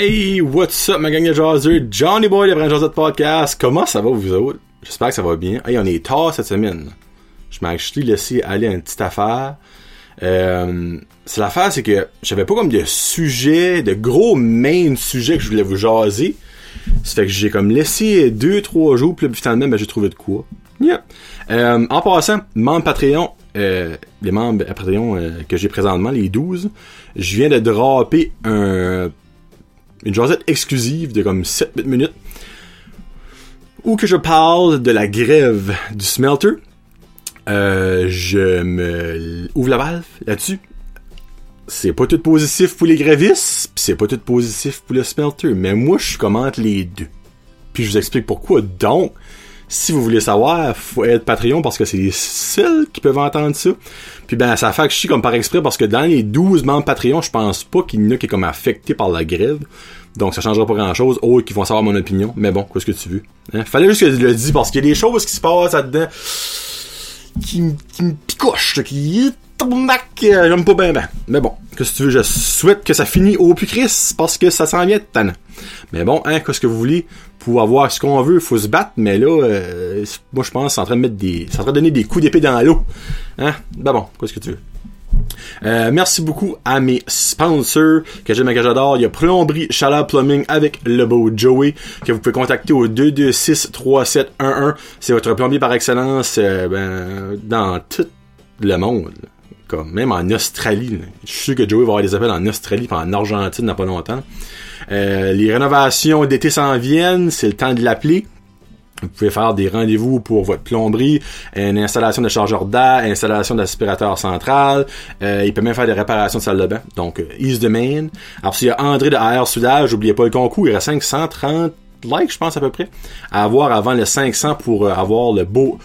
Hey, what's up ma gang de jazzers? Johnny Boy de Brand Jazz Podcast. Comment ça va vous autres? J'espère que ça va bien. Hey, on est tard cette semaine. Je m'ai acheté laissé aller une petite affaire. Euh, c'est l'affaire, c'est que j'avais pas comme de sujet, de gros main sujets que je voulais vous jaser. Ça fait que j'ai comme laissé deux, trois jours, puis finalement, ben, j'ai trouvé de quoi. Euh, en passant, membre Patreon, euh, les membres Patreon euh, que j'ai présentement, les 12, je viens de dropper un une jasette exclusive de comme 7 minutes où que je parle de la grève du smelter. Euh, je me ouvre la valve là-dessus. C'est pas tout positif pour les grévistes, pis c'est pas tout positif pour le smelter, mais moi je commente les deux. Puis je vous explique pourquoi. Donc, si vous voulez savoir, faut être Patreon parce que c'est les seuls qui peuvent entendre ça. Puis ben, ça fait que je suis comme par exprès parce que dans les 12 membres Patreon, je pense pas qu'il y en a qui est comme affecté par la grève. Donc ça changera pas grand chose, autres qui vont savoir mon opinion. Mais bon, qu'est-ce que tu veux? Hein? Fallait juste que je le dise parce qu'il y a des choses qui se passent là-dedans qui, qui me picochent, qui euh, j'aime pas bien ben. Mais bon, qu'est-ce que tu veux, je souhaite que ça finisse au plus Chris parce que ça s'en vient de. Mais bon, hein, qu'est-ce que vous voulez? Pour avoir ce qu'on veut, faut se battre, mais là, euh, moi je pense que c'est en train de mettre des. C'est en train de donner des coups d'épée dans l'eau. Hein? Ben bon, qu'est-ce que tu veux? Euh, merci beaucoup à mes sponsors que j'aime et que j'adore. Il y a Plomberie Chaleur Plumbing avec le beau Joey que vous pouvez contacter au 226-3711. C'est votre plombier par excellence euh, ben, dans tout le monde. Même en Australie. Je suis sûr que Joey va avoir des appels en Australie et en Argentine dans pas longtemps. Euh, les rénovations d'été s'en viennent. C'est le temps de l'appeler. Vous pouvez faire des rendez-vous pour votre plomberie, une installation de chargeur d'air, installation d'aspirateur central. Euh, il peut même faire des réparations de salle de bain. Donc, euh, Ease the Main. Alors, s'il y a André de AR Soudage, n'oubliez pas le concours. Il reste 530 likes, je pense, à peu près. À avoir avant le 500 pour euh, avoir le beau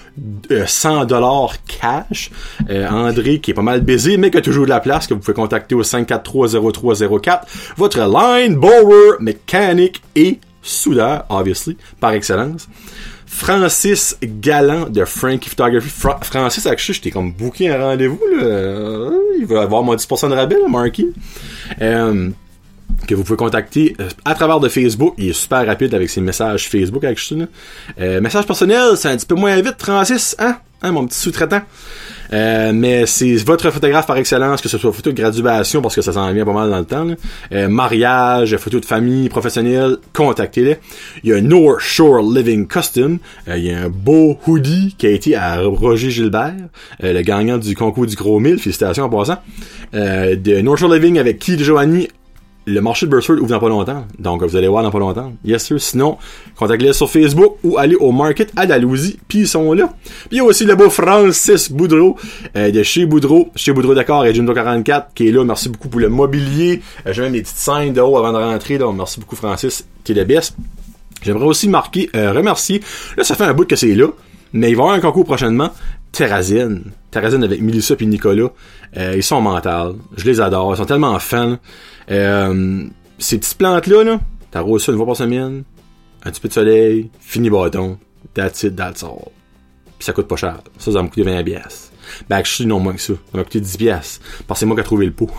euh, 100 dollars cash. Euh, André, qui est pas mal baisé, mais qui a toujours de la place, que vous pouvez contacter au 543-0304. Votre line borer, mécanique et soudeur, obviously, par excellence. Francis Galland de Frankie Photography. Fra- Francis, actually, j'étais comme booké un rendez-vous. Euh, Il va avoir mon 10% de rabais, là, Marky. Euh, que vous pouvez contacter euh, à travers de Facebook. Il est super rapide avec ses messages Facebook avec ça. Euh, message personnel, c'est un petit peu moins vite, Francis, hein? Hein, mon petit sous-traitant. Euh, mais c'est votre photographe par excellence, que ce soit photo de graduation, parce que ça s'en vient pas mal dans le temps. mariage, photo de famille, professionnelle, contactez-les. Il y a North Shore Living Custom. Il y a un beau hoodie qui a été à Roger Gilbert, le gagnant du concours du Gros Mille. Félicitations en passant. De North Shore Living avec Keith Joanie, le marché de Burford ouvre dans pas longtemps. Donc, vous allez voir dans pas longtemps. Yes, sir. Sinon, contactez-les sur Facebook ou allez au Market à Dalhousie, puis ils sont là. Puis il y a aussi le beau Francis Boudreau, euh, de chez Boudreau, chez Boudreau D'accord et Jimdo 44, qui est là. Merci beaucoup pour le mobilier. Euh, J'ai même des petites scènes de haut avant de rentrer. Donc, merci beaucoup, Francis, qui est le best. J'aimerais aussi marquer, euh, remercier. Là, ça fait un bout que c'est là, mais il va y avoir un concours prochainement. Terrazine. Terrazine avec Melissa et Nicolas. Euh, ils sont mental. Je les adore. Ils sont tellement fans. Euh, ces petites plantes-là, là, t'arroses ça une fois par semaine. Un petit peu de soleil. Fini bâton. That's it, that's all. Ça coûte pas cher. Ça, ça va me coûter 20 pièces. Ben, je suis non moins que ça. Ça m'a coûté 10 pièces. Parce que c'est moi qui ai trouvé le pot.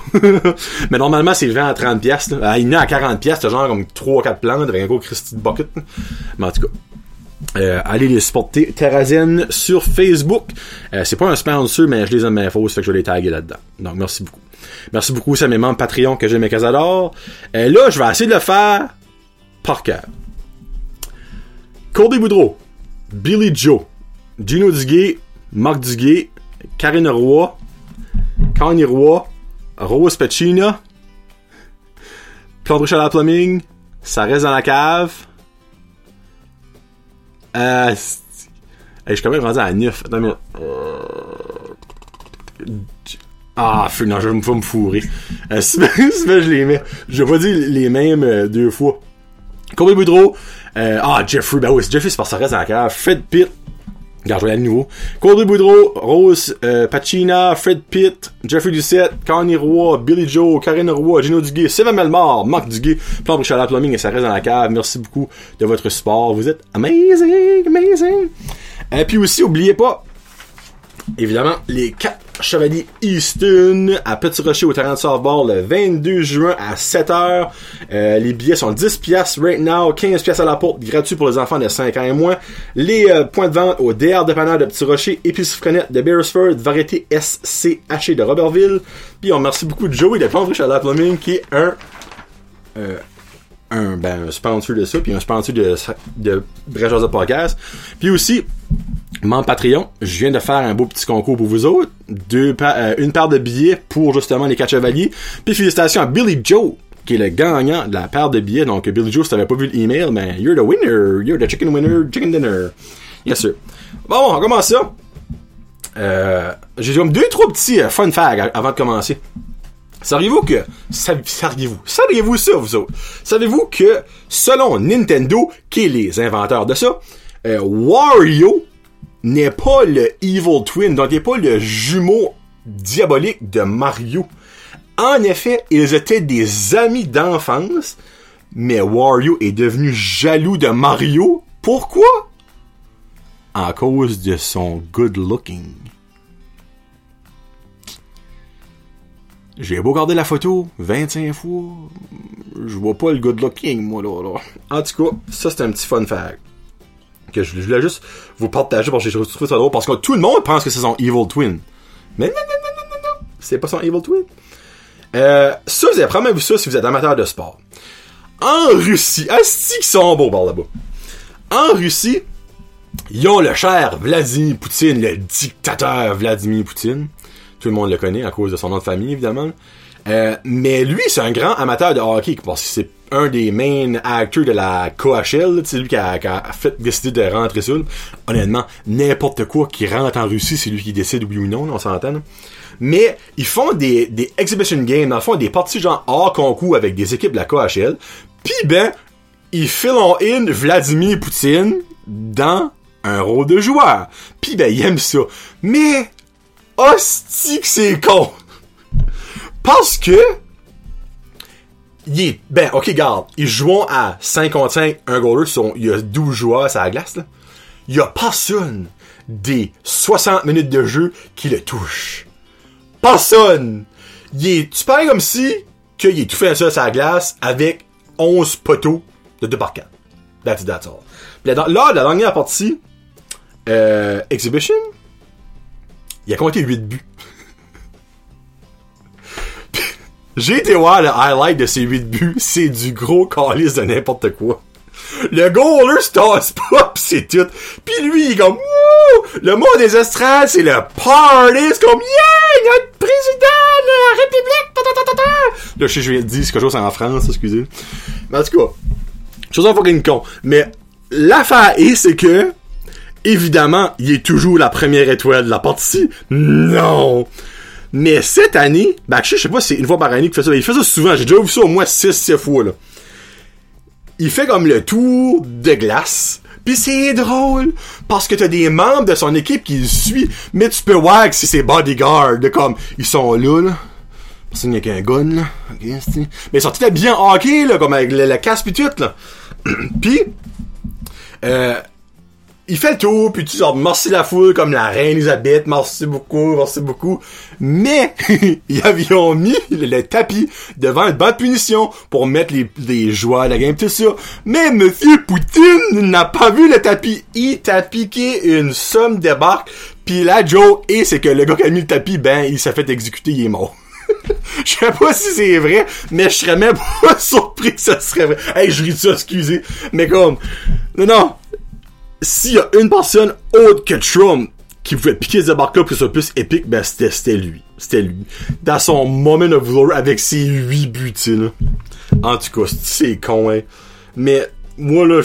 Mais normalement, c'est 20 à 30 pièces, là. Ah, il y en a à 40 pièces, t'as genre comme 3 4 plantes avec un gros Christy de bucket. Mais en tout cas. Euh, allez les supporter Terrazine sur Facebook. Euh, c'est pas un sponsor, mais je les aime bien fausses, fait que je vais les taguer là-dedans. Donc merci beaucoup. Merci beaucoup à mes membres Patreon que j'aime et j'adore. Euh, là, je vais essayer de le faire par cœur. Cody Boudreau, Billy Joe, Gino Duguay, Marc Duguay, Karine Roy, Connie Roy, Rose Pacina, Plomberie Chaleur Plumbing, ça reste dans la cave. Euh, je suis quand même rendu à 9. Attends une minute. Euh, Ah, non, je vais me, fourrer. Euh, si si je les mets. Je vais pas dire les mêmes euh, deux fois. Corey Boudreau. Euh, ah, Jeffrey. Ben oui, Jeffrey, c'est parce que ça reste dans la cave. Fred Pitt. Regarde, je nouveau. Corey Boudreau, Rose Pacina, Fred Pitt, Jeffrey Ducette, Connie Roy, Billy Joe, Karine Roy, Gino Duguay, Sylvain Melmar, Marc Duguay, Plan Chaleur Plumbing et ça reste dans la cave. Merci beaucoup de votre support. Vous êtes amazing, amazing. Et puis aussi, oubliez pas, évidemment, les quatre Chevalier Easton à Petit Rocher au terrain de softball le 22 juin à 7h. Euh, les billets sont 10 pièces right now, 15 pièces à la porte, gratuit pour les enfants de 5 ans et moins. Les euh, points de vente au DR Dépanneur de Petit Rocher, Épicerie Frenette de Beresford, Variété SCH de Robertville. Puis on remercie beaucoup de Joey de Plomberie Chalet Plumbing qui est un euh, un, ben, un sponsor de ça, puis un sponsor de, de Brèche Podcast. Puis aussi, mon Patreon, je viens de faire un beau petit concours pour vous autres. Euh, une paire de billets pour justement les quatre chevaliers. Puis félicitations à Billy Joe, qui est le gagnant de la paire de billets. Donc Billy Joe, si t'avais pas vu l'email, ben you're the winner, you're the chicken winner, chicken dinner. Yes sir. Bon, on commence ça. Euh, j'ai comme deux, trois petits euh, fun facts avant de commencer. Saviez-vous que, saviez-vous, saviez-vous ça, vous autres? Savez-vous que, selon Nintendo, qui est les inventeurs de ça, euh, Wario n'est pas le Evil Twin, donc il n'est pas le jumeau diabolique de Mario. En effet, ils étaient des amis d'enfance, mais Wario est devenu jaloux de Mario. Pourquoi? En cause de son good looking. J'ai beau garder la photo 25 fois, je vois pas le good looking, moi, là, là. En tout cas, ça, c'est un petit fun fact. Que je, voulais juste vous partager parce que j'ai trouvé ça drôle, parce que tout le monde pense que c'est son Evil Twin. Mais non, non, non, non, non, non. C'est pas son Evil Twin. Euh, ça, vous avez ça si vous êtes amateur de sport. En Russie, asti qu'ils sont beaux par là-bas. En Russie, ils ont le cher Vladimir Poutine, le dictateur Vladimir Poutine. Tout le monde le connaît à cause de son nom de famille, évidemment. Euh, mais lui, c'est un grand amateur de hockey parce que c'est un des main acteurs de la KHL. C'est lui qui a, fait décider de rentrer ça. Honnêtement, n'importe quoi qui rentre en Russie, c'est lui qui décide oui ou non, on s'entend. Mais ils font des, exhibition games, dans le fond, des parties genre hors concours avec des équipes de la KHL. Puis ben, ils filent in Vladimir Poutine dans un rôle de joueur. Puis ben, ils aiment ça. Mais hostie que c'est con! Parce que, il est, ben, ok, garde, ils jouent à 5 contre 5, un goaler, il y a 12 joueurs à la glace, là. Il y a personne des 60 minutes de jeu qui le touche. Personne! Il est, tu parais comme si, qu'il est tout fait ça à la glace avec 11 poteaux de 2 par 4. That's that's all. Là, la dernière partie, euh, Exhibition, il a compté 8 buts. J'ai été voir le highlight de ces 8 buts, c'est du gros calice de n'importe quoi. Le goaler se tasse pas, pis c'est tout. Puis lui, il est comme, Wouh! Le mot des estrades, c'est le party, c'est comme, yeah! Notre président de la République! Là, je sais, je viens de dire quelque chose en France, excusez. Mais en tout cas, chose en fucking con. Mais, l'affaire est, c'est que, évidemment, il est toujours la première étoile de la partie. Non! Mais cette année, bah je sais pas si c'est une fois par année qu'il fait ça. Il fait ça souvent. J'ai déjà vu ça au moins 6-7 fois, là. Il fait comme le tour de glace. Pis c'est drôle, parce que t'as des membres de son équipe qui le suivent, mais tu peux voir que c'est ses bodyguards, comme, ils sont là, là. Personne n'y a qu'un gun, là. mais ils sont tout bien hockey, là, comme avec le casque pis tout, là. pis, euh, il fait le tour, puis tu genre, merci la foule comme la reine Elisabeth, merci beaucoup, merci beaucoup. Mais, ils avaient mis le, tapis devant une bonne punition pour mettre les, les joueurs de la game, tout ça. Mais Monsieur Poutine n'a pas vu le tapis. Il t'a piqué une somme de barques, puis la joke, et c'est que le gars qui a mis le tapis, ben, il s'est fait exécuter, il est mort. Je sais pas si c'est vrai, mais je serais même pas surpris que ça serait vrai. Hey, je ris de ça, excusez. Mais comme, non, non, s'il y a une personne autre que Trump qui pouvait piquer là pour que ce soit plus épique, ben c'était lui. C'était lui. Dans son moment of glory avec ses 8 buts. En tout cas, c'est con, hein. Mais, moi, là,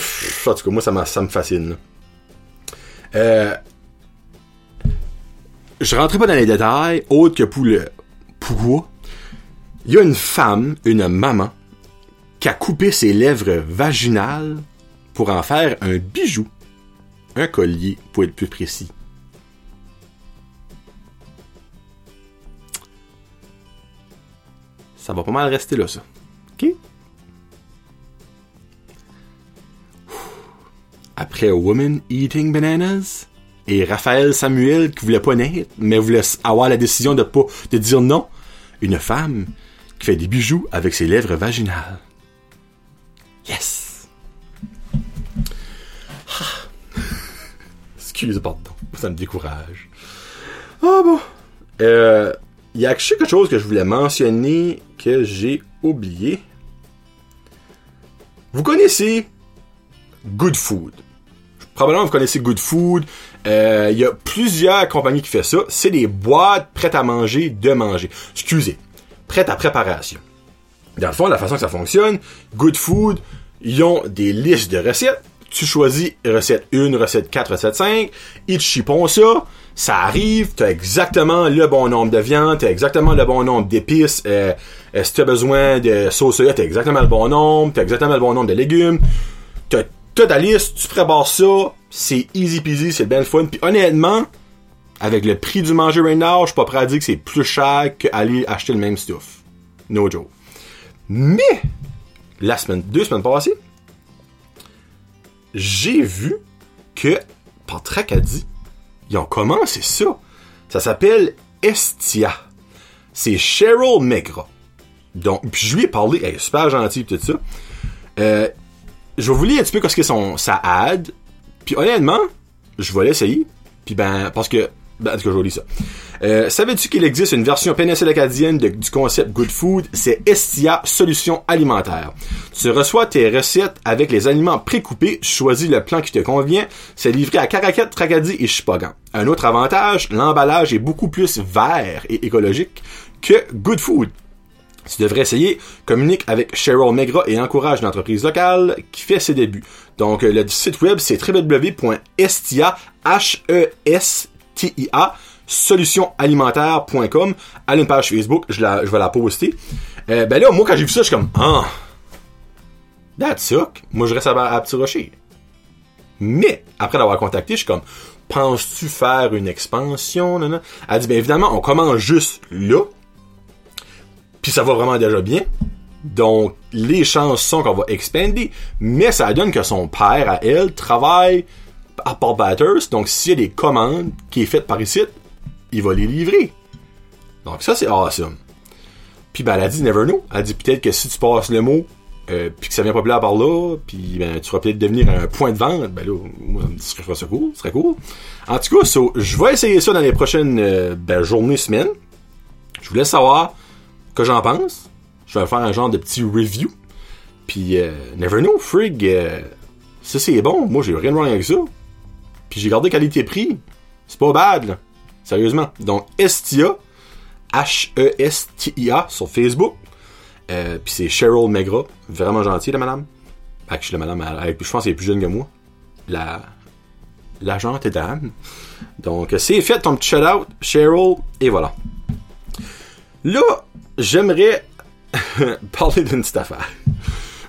moi, ça, ça me fascine, Euh, je rentrerai pas dans les détails, autre que pour le pourquoi. Il y a une femme, une maman, qui a coupé ses lèvres vaginales pour en faire un bijou un collier, pour être plus précis. Ça va pas mal rester là, ça. OK? Après Woman Eating Bananas, et Raphaël Samuel qui voulait pas naître, mais voulait avoir la décision de pas, de dire non. Une femme qui fait des bijoux avec ses lèvres vaginales. Excusez, pardon. Ça me décourage. Ah bon. Euh, il y a quelque chose que je voulais mentionner que j'ai oublié. Vous connaissez Good Food. Probablement vous connaissez Good Food. Euh, il y a plusieurs compagnies qui font ça. C'est des boîtes prêtes à manger, de manger. Excusez, prêtes à préparation. Dans le fond, la façon que ça fonctionne, Good Food, ils ont des listes de recettes. Tu choisis recette 1, recette 4, recette 5. Ils te chipont ça. Ça arrive, tu as exactement le bon nombre de viande, tu as exactement le bon nombre d'épices. Euh, euh, si tu as besoin de sauce soya, tu as exactement le bon nombre, tu as exactement le bon nombre de légumes. Tu as ta liste, tu prépares ça, c'est easy peasy, c'est bien fun. Puis honnêtement, avec le prix du manger right now, je suis pas prêt à dire que c'est plus cher qu'aller acheter le même stuff. No joke. Mais, la semaine, deux semaines passées, j'ai vu que, par Tracadie, ils ont commencé ça. Ça s'appelle Estia. C'est Cheryl Megra. Donc, puis je lui ai parlé, elle est super gentille tout ça. Euh, je vais vous lire un petit peu ce que sa ad. Puis honnêtement, je vais l'essayer. Puis ben, parce que, ben, en ça. Euh, Savais-tu qu'il existe une version péninsule acadienne du concept Good Food? C'est Estia Solutions Alimentaires. Tu reçois tes recettes avec les aliments précoupés, choisis le plan qui te convient. C'est livré à Caracat, Tracadie et Chipagan. Un autre avantage, l'emballage est beaucoup plus vert et écologique que Good Food. Tu devrais essayer, communique avec Cheryl Megra et encourage l'entreprise locale qui fait ses débuts. Donc, le site web, c'est www.estia, H-E-S-T-I-A, solutionalimentaire.com. Allez une page Facebook, je vais la poster. Euh, ben là, moi, quand j'ai vu ça, je suis comme, ah, that's suck. Moi, je reste à, à Petit Rocher. Mais, après l'avoir contacté, je suis comme, penses-tu faire une expansion? Elle dit, bien évidemment, on commence juste là. Puis ça va vraiment déjà bien. Donc, les chances sont qu'on va expander. Mais ça donne que son père, à elle, travaille à Port Batters. Donc, s'il y a des commandes qui est faites par ici, il va les livrer. Donc, ça, c'est awesome. Puis, ben, elle a dit Never know. Elle a dit peut-être que si tu passes le mot, euh, puis que ça vient populaire par là, puis ben, tu vas peut-être devenir un point de vente, ben là, moi, ça serait cool, serait cool. En tout cas, je vais essayer ça dans les prochaines euh, ben, journées, semaines. Je voulais savoir que j'en pense. Je vais faire un genre de petit review. Puis, euh, never know, frig, euh, ça c'est bon. Moi, j'ai rien de wrong avec ça. Puis j'ai gardé qualité-prix. C'est pas bad, là. Sérieusement. Donc, Estia, H-E-S-T-I-A, sur Facebook. Euh, puis c'est Cheryl Megra. Vraiment gentille, la madame. Actually, la madame, elle, je pense qu'elle est plus jeune que moi. La, la gentille dame. Donc, c'est fait, ton petit shout-out, Cheryl, et voilà. Là, j'aimerais parler d'une petite affaire.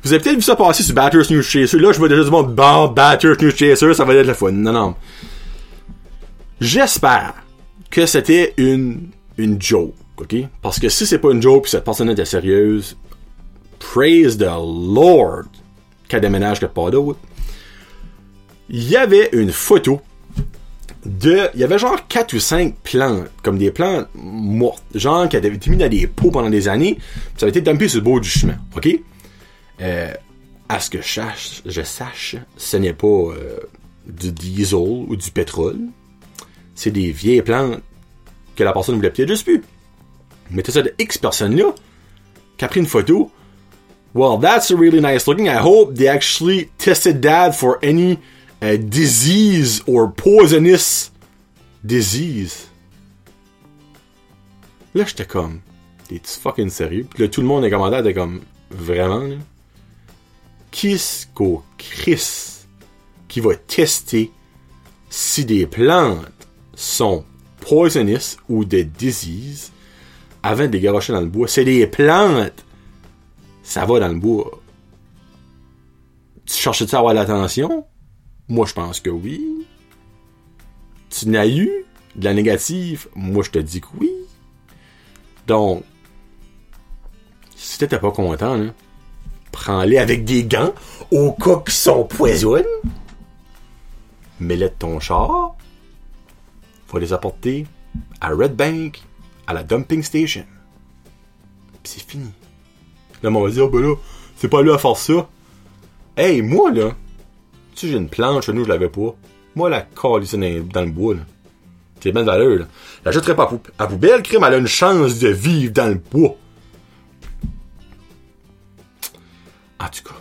Vous avez peut-être vu ça passer sur Batters News Chaser. Là, je vois déjà du monde, bon, Batters News Chaser, ça va être le fun. Non, non. J'espère que c'était une, une joke, ok? Parce que si c'est pas une joke pis cette personne était sérieuse, praise the Lord qu'elle déménage que pas d'autre. Il y avait une photo de. Il y avait genre 4 ou 5 plantes, comme des plantes mortes, genre qui avaient été mis dans des pots pendant des années, ça avait été dumpé sur le bord du chemin, ok? Euh, à ce que je sache, je sache ce n'est pas euh, du diesel ou du pétrole. C'est des vieilles plantes que la personne voulait peut-être juste plus. Mais t'as ça de X personnes-là qui a pris une photo. Well, that's really nice looking. I hope they actually tested that for any uh, disease or poisonous disease. Là, j'étais comme, t'es fucking sérieux? Puis là, tout le monde est commentaire était comme, vraiment, là? Qu'au Chris qui va tester si des plantes sont poisonous ou des diseases avant de les garocher dans le bois? C'est des plantes! Ça va dans le bois. Tu cherches-tu à avoir l'attention? Moi, je pense que oui. Tu n'as eu de la négative? Moi, je te dis que oui. Donc, si t'étais pas content, là, prends-les avec des gants au cas qu'ils sont poisonnés. Mets-les de ton char. faut les apporter à Red Bank, à la dumping station. Puis c'est fini. Là, on va dire, ben là, c'est pas lui à faire ça. Hey, moi, là, tu j'ai une planche, nous, je l'avais pas. Moi, la colle ici dans, le bois, là. C'est bien valeur, là. La jetterai pas à, pou à poubelle, crime, elle a une chance de vivre dans le bois. En tout cas,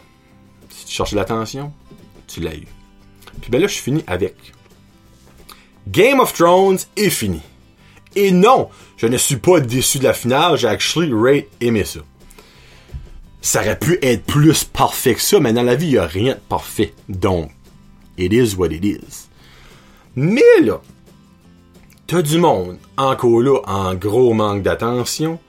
si tu cherches l'attention, tu l'as eu. Puis ben là, je suis fini avec. Game of Thrones est fini. Et non, je ne suis pas déçu de la finale, j'ai actually aimé ça. Ça aurait pu être plus parfait que ça, mais dans la vie, il n'y a rien de parfait. Donc, it is what it is. Mais là, t'as du monde, encore là, en gros manque d'attention,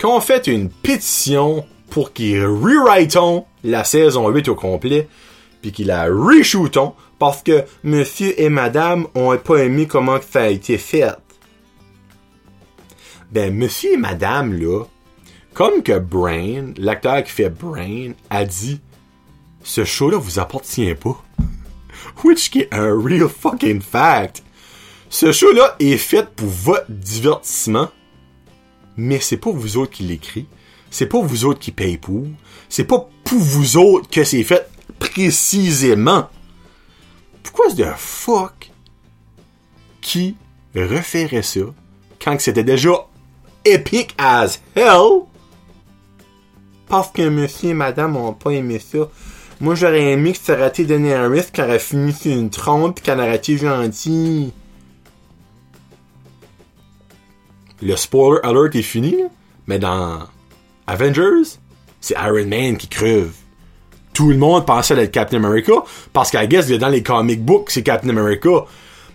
qu'on fait une pétition pour qu'ils rewritons la saison 8 au complet, puis qu'ils la reshootons, parce que monsieur et madame ont pas aimé comment ça a été fait. Ben, monsieur et madame, là, comme que Brain, l'acteur qui fait Brain, a dit, ce show-là vous appartient pas. Which est un real fucking fact. Ce show-là est fait pour votre divertissement, mais c'est pas vous autres qui l'écrit. C'est pas vous autres qui payez pour. C'est pas pour vous autres que c'est fait précisément. Pourquoi de fuck qui referait ça quand c'était déjà epic as hell? Parce que monsieur et madame ont pas aimé ça. Moi, j'aurais aimé que été donné un risque qu'on aurait fini sur une trompe qu'on aurait été gentil. Le spoiler alert est fini, mais dans Avengers, c'est Iron Man qui creve. Tout le monde pensait être Captain America, parce qu'à guess dans les comic books, c'est Captain America.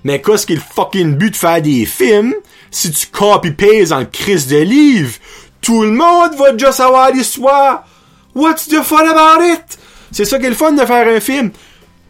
Mais qu'est-ce qu'il fucking but de faire des films, si tu copy-pastes en crise de livre, tout le monde va déjà savoir l'histoire. What's the fun about it? C'est ça qui est le fun de faire un film.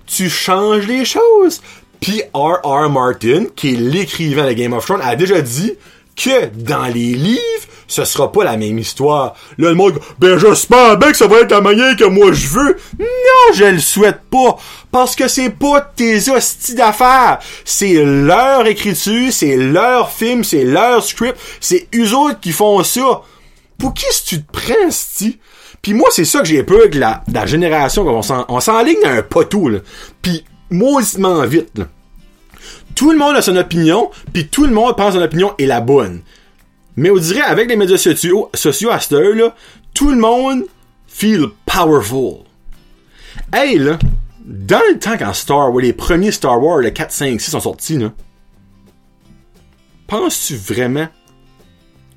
Tu changes les choses. Puis R.R. Martin, qui est l'écrivain de Game of Thrones, a déjà dit que dans les livres, ce sera pas la même histoire. Là, le monde, ben j'espère bien que ça va être la manière que moi je veux. Non, je le souhaite pas. Parce que c'est pas tes hosties d'affaires. C'est leur écriture, c'est leur film, c'est leur script, c'est eux autres qui font ça. Pour qui est-ce que tu te prends, sti? Puis moi, c'est ça que j'ai peur que la, la génération, on s'en, on s'enligne dans un poteau, là. Puis, mauditement vite, là. Tout le monde a son opinion, puis tout le monde pense que son opinion est la bonne. Mais on dirait, avec les médias sociaux, sociaux à cette heure-là, tout le monde feel powerful. Hey, là, dans le temps quand Star Wars, les premiers Star Wars, le 4, 5, 6 sont sortis, là, penses-tu vraiment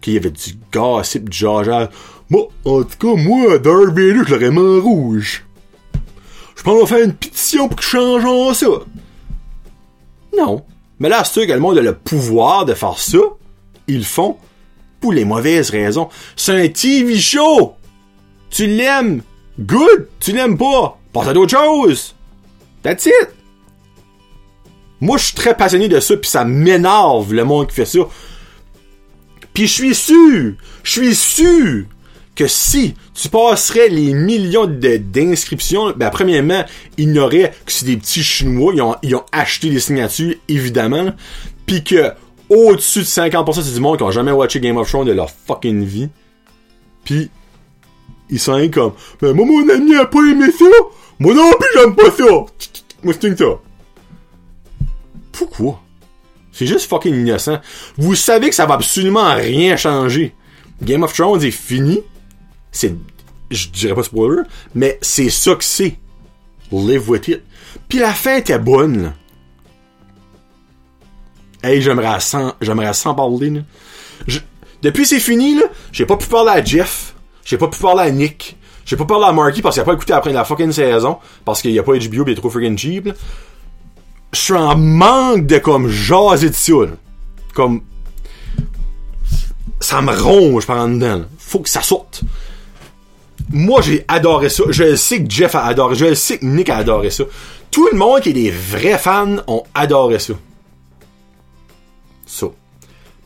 qu'il y avait du gossip, du jageage? Moi, en tout cas, moi, Darth Vader, je l'aurais rouge. Je pense qu'on va faire une pétition pour qu'ils changent ça. Non. Mais là, sûr que le le pouvoir de faire ça. Ils le font pour les mauvaises raisons. C'est un TV show! Tu l'aimes? Good! Tu l'aimes pas? Passe à d'autres choses! That's it! Moi, je suis très passionné de ça, puis ça m'énerve le monde qui fait ça. Puis je suis sûr, je suis sûr que si tu passerais les millions d'inscriptions, ben premièrement, aurait que c'est des petits Chinois, ils ont, ils ont acheté les signatures, évidemment, puis que au-dessus de 50% c'est du monde qui ont jamais watché Game of Thrones de leur fucking vie. Puis ils sont comme Ben moi mon ami a pas aimé ça! Moi non plus j'aime pas ça! Moi c'est ça. Pourquoi? C'est juste fucking innocent. Vous savez que ça va absolument rien changer. Game of Thrones est fini. C'est. Je dirais pas spoiler, mais c'est ça que c'est. Live with it. Puis la fin était bonne. Hey, j'aimerais sans, j'aimerais sans parler, là. Je- depuis c'est fini, là, j'ai pas pu parler à Jeff. J'ai pas pu parler à Nick. J'ai pas parlé à Marky parce qu'il a pas écouté après la fucking saison. Parce qu'il y a pas HBO pis il est trop freaking cheap. Je suis en manque de comme jaser de ça. Comme. Ça me ronge par en dedans. Faut que ça sorte. Moi, j'ai adoré ça. Je sais que Jeff a adoré. Je sais que Nick a adoré ça. Tout le monde qui est des vrais fans ont adoré ça. Ça.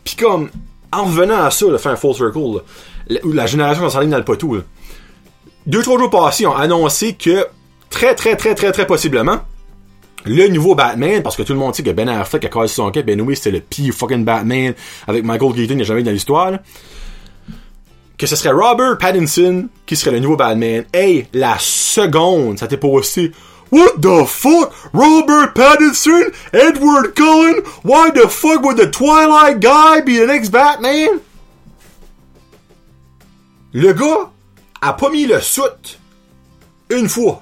Puis comme, en revenant à ça, là, faire un full circle, là, la, génération s'enligne dans le poteau, là, deux, trois jours passés, ont annoncé que, très, très, très, très, très possiblement, le nouveau Batman, parce que tout le monde sait que Ben Affleck a cassé son cap, Ben oui, c'était le pire fucking Batman avec Michael Keaton, il n'y a jamais eu dans l'histoire. Que ce serait Robert Pattinson qui serait le nouveau Batman. Hey, la seconde, ça t'est posté. What the fuck? Robert Pattinson? Edward Cullen? Why the fuck would the Twilight guy be the next Batman? Le gars a pas mis le soute une fois.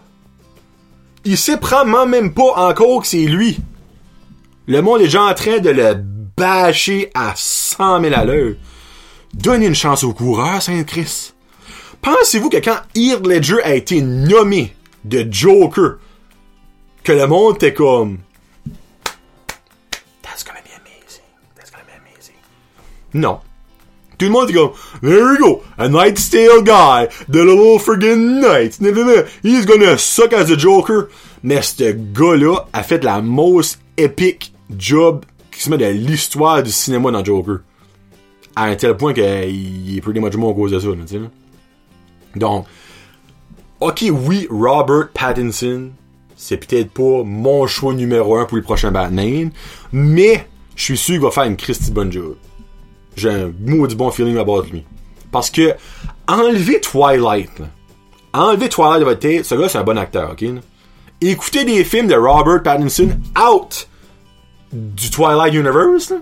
Il sait probablement même pas encore que c'est lui. Le monde est déjà en train de le bâcher à 100 000 à l'heure. Donnez une chance au coureur, Saint-Christ. Pensez-vous que quand Heath Ledger a été nommé de Joker, que le monde était comme That's gonna be amazing. That's gonna be amazing. Non. Tout le monde est comme There we go, a Night's Tale guy, the little friggin' Knight. He's gonna suck as a Joker. Mais ce gars-là a fait la most epic job qui se met de l'histoire du cinéma dans Joker à un tel point qu'il est pretty much mort à cause de ça. Donc, ok, oui, Robert Pattinson, c'est peut-être pas mon choix numéro un pour le prochain Batman, mais je suis sûr qu'il va faire une Christy bonne job. J'ai un maudit bon feeling about lui. Parce que, enlever Twilight, enlever Twilight de votre ce gars c'est un bon acteur, ok? Là? Écoutez des films de Robert Pattinson out du Twilight Universe,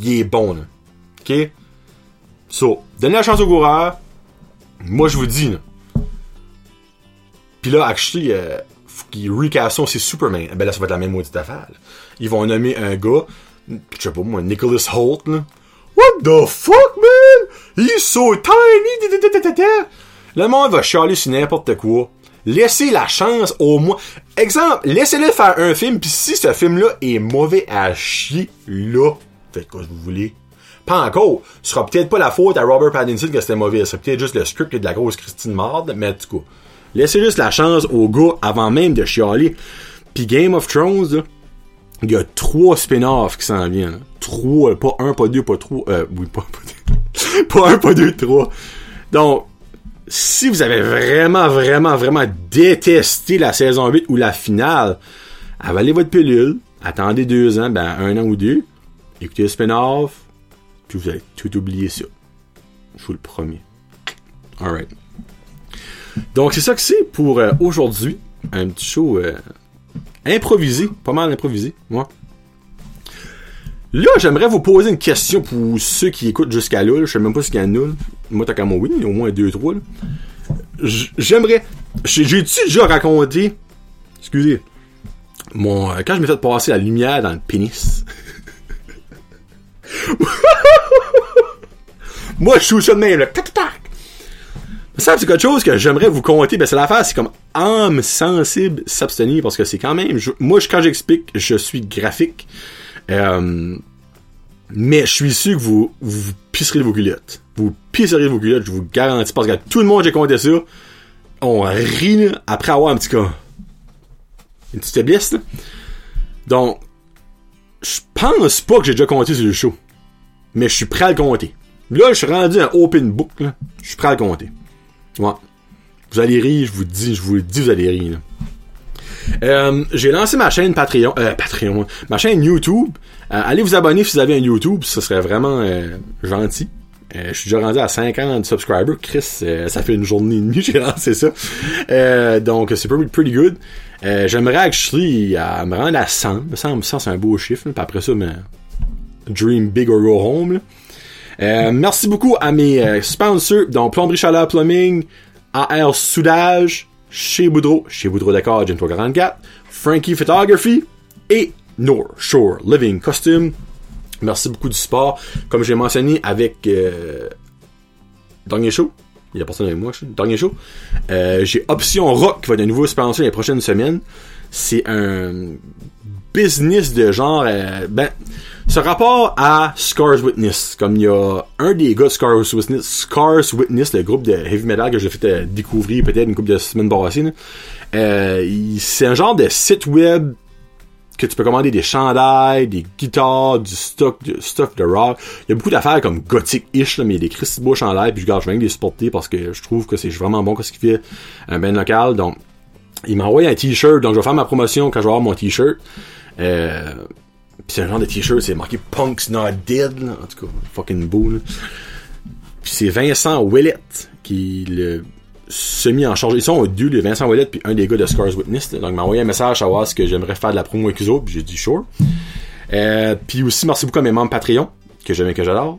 il est bon, là. OK? So, donnez la chance au coureur. Moi, je vous dis, là. Pis là, actually, euh, faut qu'ils recassent c'est Superman. Ben là, ça va être la même maudite affaire. Là. Ils vont nommer un gars, je sais pas moi, Nicholas Holt, là. What the fuck, man? He's so tiny! Le monde va chialer sur n'importe quoi. Laissez la chance au moins. Exemple, laissez-le faire un film, puis si ce film-là est mauvais à chier, là, faites quoi vous voulez. Pas encore. Ce sera peut-être pas la faute à Robert Pattinson que c'était mauvais. Ce sera peut-être juste le script et de la grosse Christine Marde, mais tout cas. Laissez juste la chance au gars avant même de chialer. Puis Game of Thrones, il y a trois spin-offs qui s'en viennent. Trois, pas un, pas deux, pas trois. Euh, oui, pas, pas pas un, pas deux, trois. Donc, si vous avez vraiment, vraiment, vraiment détesté la saison 8 ou la finale, avalez votre pilule, attendez deux ans, ben un an ou deux, écoutez le spin-off, puis vous allez tout oublier ça. Je vous le promets. Alright. Donc c'est ça que c'est pour euh, aujourd'hui. Un petit show euh, improvisé, pas mal improvisé, moi. Là, j'aimerais vous poser une question pour ceux qui écoutent jusqu'à là. Je sais même pas ce qu'il y a nul. Moi, t'as qu'à mon oui, au moins deux, trois. J'aimerais. J'ai-tu déjà raconté. Excusez. Mon, euh, quand je m'ai fait passer la lumière dans le pénis? Moi, je suis ça de même, là. Tac, tac. Ça, c'est quelque chose que j'aimerais vous conter. Ben, c'est l'affaire, c'est comme âme sensible s'abstenir parce que c'est quand même. moi, je- quand j'explique, je suis graphique. Euh, mais je suis sûr que vous, vous pisserez vos culottes. Vous pisserez vos culottes, je vous garantis. Parce que tout le monde, j'ai compté ça. On rit après avoir un petit cas. Une petite faiblesse. Donc, je pense pas que j'ai déjà compté sur le show. Mais je suis prêt à le compter. Là, je suis rendu un open book, là. Je suis prêt à le compter. Ouais. Vous allez rire, je vous dis, je vous le dis, vous allez rire. Euh, j'ai lancé ma chaîne Patreon, euh, Patreon, ma chaîne YouTube. Euh, allez vous abonner si vous avez un YouTube, ce serait vraiment euh, gentil. Je suis déjà rendu à 50 subscribers. Chris, ça fait une journée et demie que j'ai lancé ça. Donc, c'est pretty, pretty good. J'aimerais actually à me rendre à 100. Me semble 100, c'est un beau chiffre. Puis après ça, mais, dream big or go home. Euh, merci beaucoup à mes euh, sponsors, donc Plomberie Chaleur Plumbing, AR Soudage, chez Boudreau, chez Boudreau D'accord, Gym 44, Frankie Photography et North Shore Living Costume. Merci beaucoup du support. Comme j'ai mentionné avec euh, Dernier Show, il y a personne avec moi, Dernier Show, euh, j'ai Option Rock qui va un nouveau sponsor les prochaines semaines. C'est un business de genre, ben, ce rapport à Scars Witness, comme il y a un des gars de Scars Witness, Scars Witness, le groupe de heavy metal que j'ai fait euh, découvrir peut-être une couple de semaines passées. Euh, c'est un genre de site web que tu peux commander des chandails, des guitares, du stock, du stuff de rock. Il y a beaucoup d'affaires comme gothic-ish, là, mais il y a des Christy beaux chandails, puis je garde, je viens de les supporter parce que je trouve que c'est vraiment bon ce qu'il fait un ben local. Donc, il m'a envoyé un t-shirt, donc je vais faire ma promotion quand je vais avoir mon t-shirt. Euh, pis c'est un genre de t-shirt, c'est marqué Punk's Not Dead, en tout cas, fucking beau. Puis c'est Vincent Willett qui le semi en charge. Ils sont deux, les Vincent Willett puis un des gars de Scars Witness. là. Donc m'a envoyé un message à savoir ce que j'aimerais faire de la promo avec eux autres, puis j'ai dit sure. Euh, puis aussi merci beaucoup à mes membres Patreon que j'aime et que j'adore.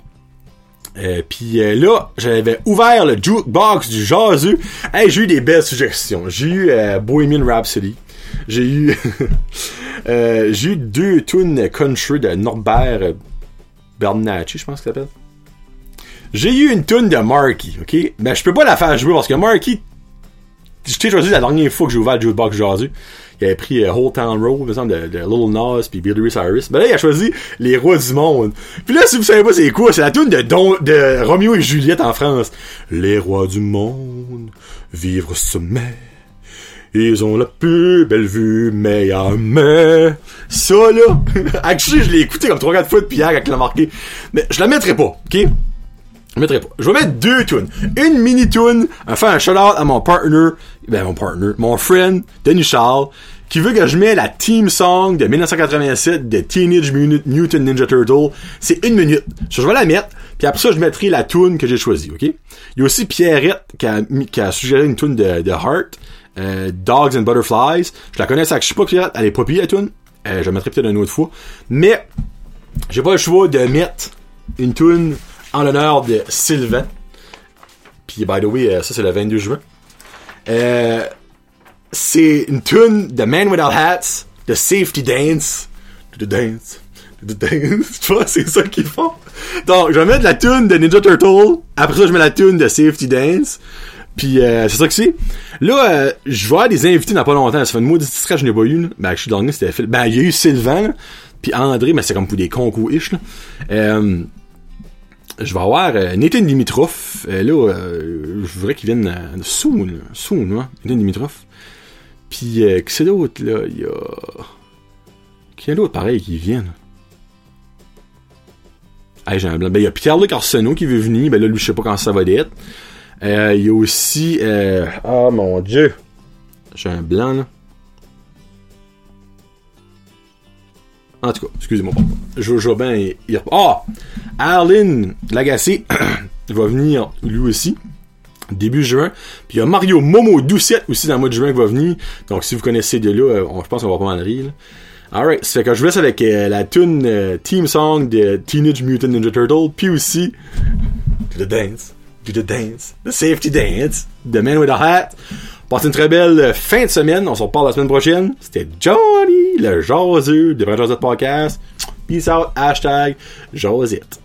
Euh, puis euh, là, j'avais ouvert le jukebox du Jazu. Hey, j'ai eu des belles suggestions. J'ai eu Bohemian Rhapsody. J'ai eu euh, j'ai eu deux tunes country de Norbert Bernacchi, je pense qu'il s'appelle. J'ai eu une tune de Marky, ok? Mais je peux pas la faire jouer parce que Marky, je t'ai choisi la dernière fois que j'ai ouvert le jukebox Jazu. Il avait pris euh, Whole Town Road, par exemple, de, Little Nas puis Billy Cyrus. Ben là, il a choisi Les Rois du Monde. Puis là, si vous savez pas c'est quoi, c'est la tune de, Don, de Romeo et Juliette en France. Les Rois du Monde, vivre au sommet. Ils ont la plus belle vue, mais à mais ça là, actually je l'ai écouté comme 3-4 fois depuis hier il l'a marqué, mais je la mettrai pas, ok? Je mettrai pas. Je vais mettre deux tunes. Une mini tune, faire un shout-out à mon partner, ben mon partner, mon friend, Denis Charles, qui veut que je mette la team song de 1987 de Teenage Mutant Ninja Turtle. C'est une minute. Je vais la mettre, puis après ça, je mettrai la tune que j'ai choisie, ok? Il y a aussi Pierrette qui a, suggéré une tune de Heart, euh, Dogs and Butterflies. Je la connais, ça que je sais pas Pierrette, elle est pas pire tune. Euh, je la mettrai peut-être une autre fois. Mais, j'ai pas le choix de mettre une tune en l'honneur de Sylvain. Puis, by the way, euh, ça c'est le 22 juin. Euh, c'est une tune de Man Without Hats, de Safety Dance. The dance. The dance. Tu vois, c'est ça qu'ils font. Donc, je vais mettre la tune de Ninja Turtle. Après ça, je mets la tune de Safety Dance. Puis, euh, c'est ça que c'est. Là, euh, je vais avoir des invités dans pas longtemps. Ça fait une maudite que je n'ai pas eu. là. Ben, je suis dernier, c'était Phil. Ben, il y a eu Sylvain, là, puis André, mais c'est comme pour des concours-ish, là. Euh, je vais avoir euh, Nathan Dimitrov. Euh, là, je voudrais qu'il vienne soon, soon, hein, Nathan Dimitrov. Puis, euh, qui c'est d'autre, là? Il y a... Qui a d'autre, pareil, qui viennent? Hey, j'ai un blanc. Ben, il y a Pierre-Luc Arsenault qui veut venir. Ben là, lui, je sais pas quand ça va être. Euh, il y a aussi... Euh... Oh, mon Dieu! J'ai un blanc, là. En tout cas, excusez-moi. bien y- y rep- Ah! Arlene Lagacé va venir lui aussi. Début juin. Puis il y a Mario Momo Doucette aussi dans le mois de juin qui va venir. Donc si vous connaissez de là, euh, je pense qu'on va pas mal rire. Alright, fait que je vous laisse avec euh, la tune Team Song de Teenage Mutant Ninja Turtle, puis aussi the Dance, Do the Dance, The Safety Dance, The Man with a Hat. Passez une très belle euh, fin de semaine, on se reparle la semaine prochaine. C'était Johnny, le jaseux de Brand Josette Podcast. Peace out, hashtag Josette.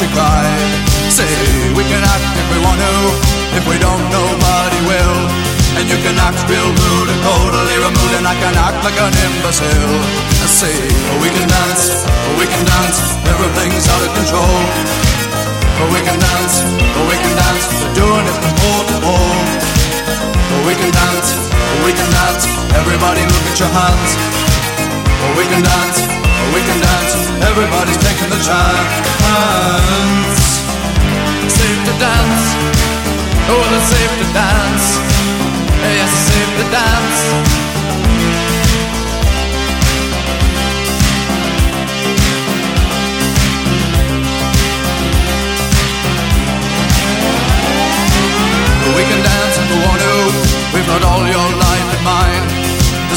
Victory cry. Say, we can act if we want to. If we don't, nobody will. And you can act real rude and totally removed And I can act like an imbecile. Say, we can dance, we can dance. Everything's out of control. We can dance, we can dance. We're doing it from pole to pole We can dance, we can dance. Everybody look at your hands. We can dance, we can dance. Everybody's taking the chance. Safe to dance. Oh, it's safe to dance. Yes, it's safe to dance. We can dance if we want to. We've got all your life in mind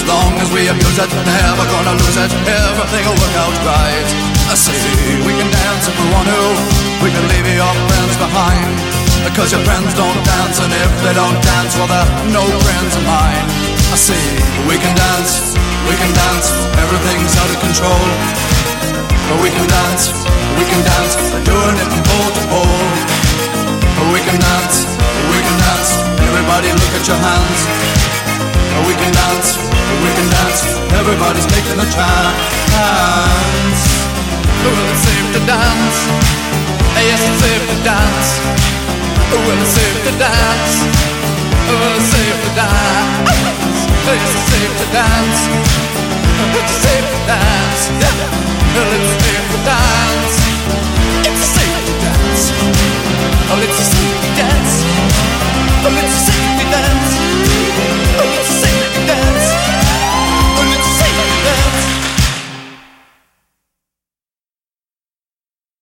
As long as we abuse it Never gonna lose it. Everything will work out right. I say we can dance if we want to. We can leave your friends behind. Because your friends don't dance And if they don't dance Well they're no friends of mine. I say we can dance We can dance. Everything's out of control. But we can dance We can dance. We're doing it from pole to pole. We can dance, we can dance. Everybody look at your hands. We can dance, we can dance. Everybody's taking a chance. Well, it safe to dance. Yes, it's safe to dance. Well, it safe to dance. Well, it safe to dance. Yes, it's safe to dance. It's safe to dance. Yeah. Well, it's safe to dance. It's safe to dance. Oh, it's safe to dance. Oh, it's safe to dance.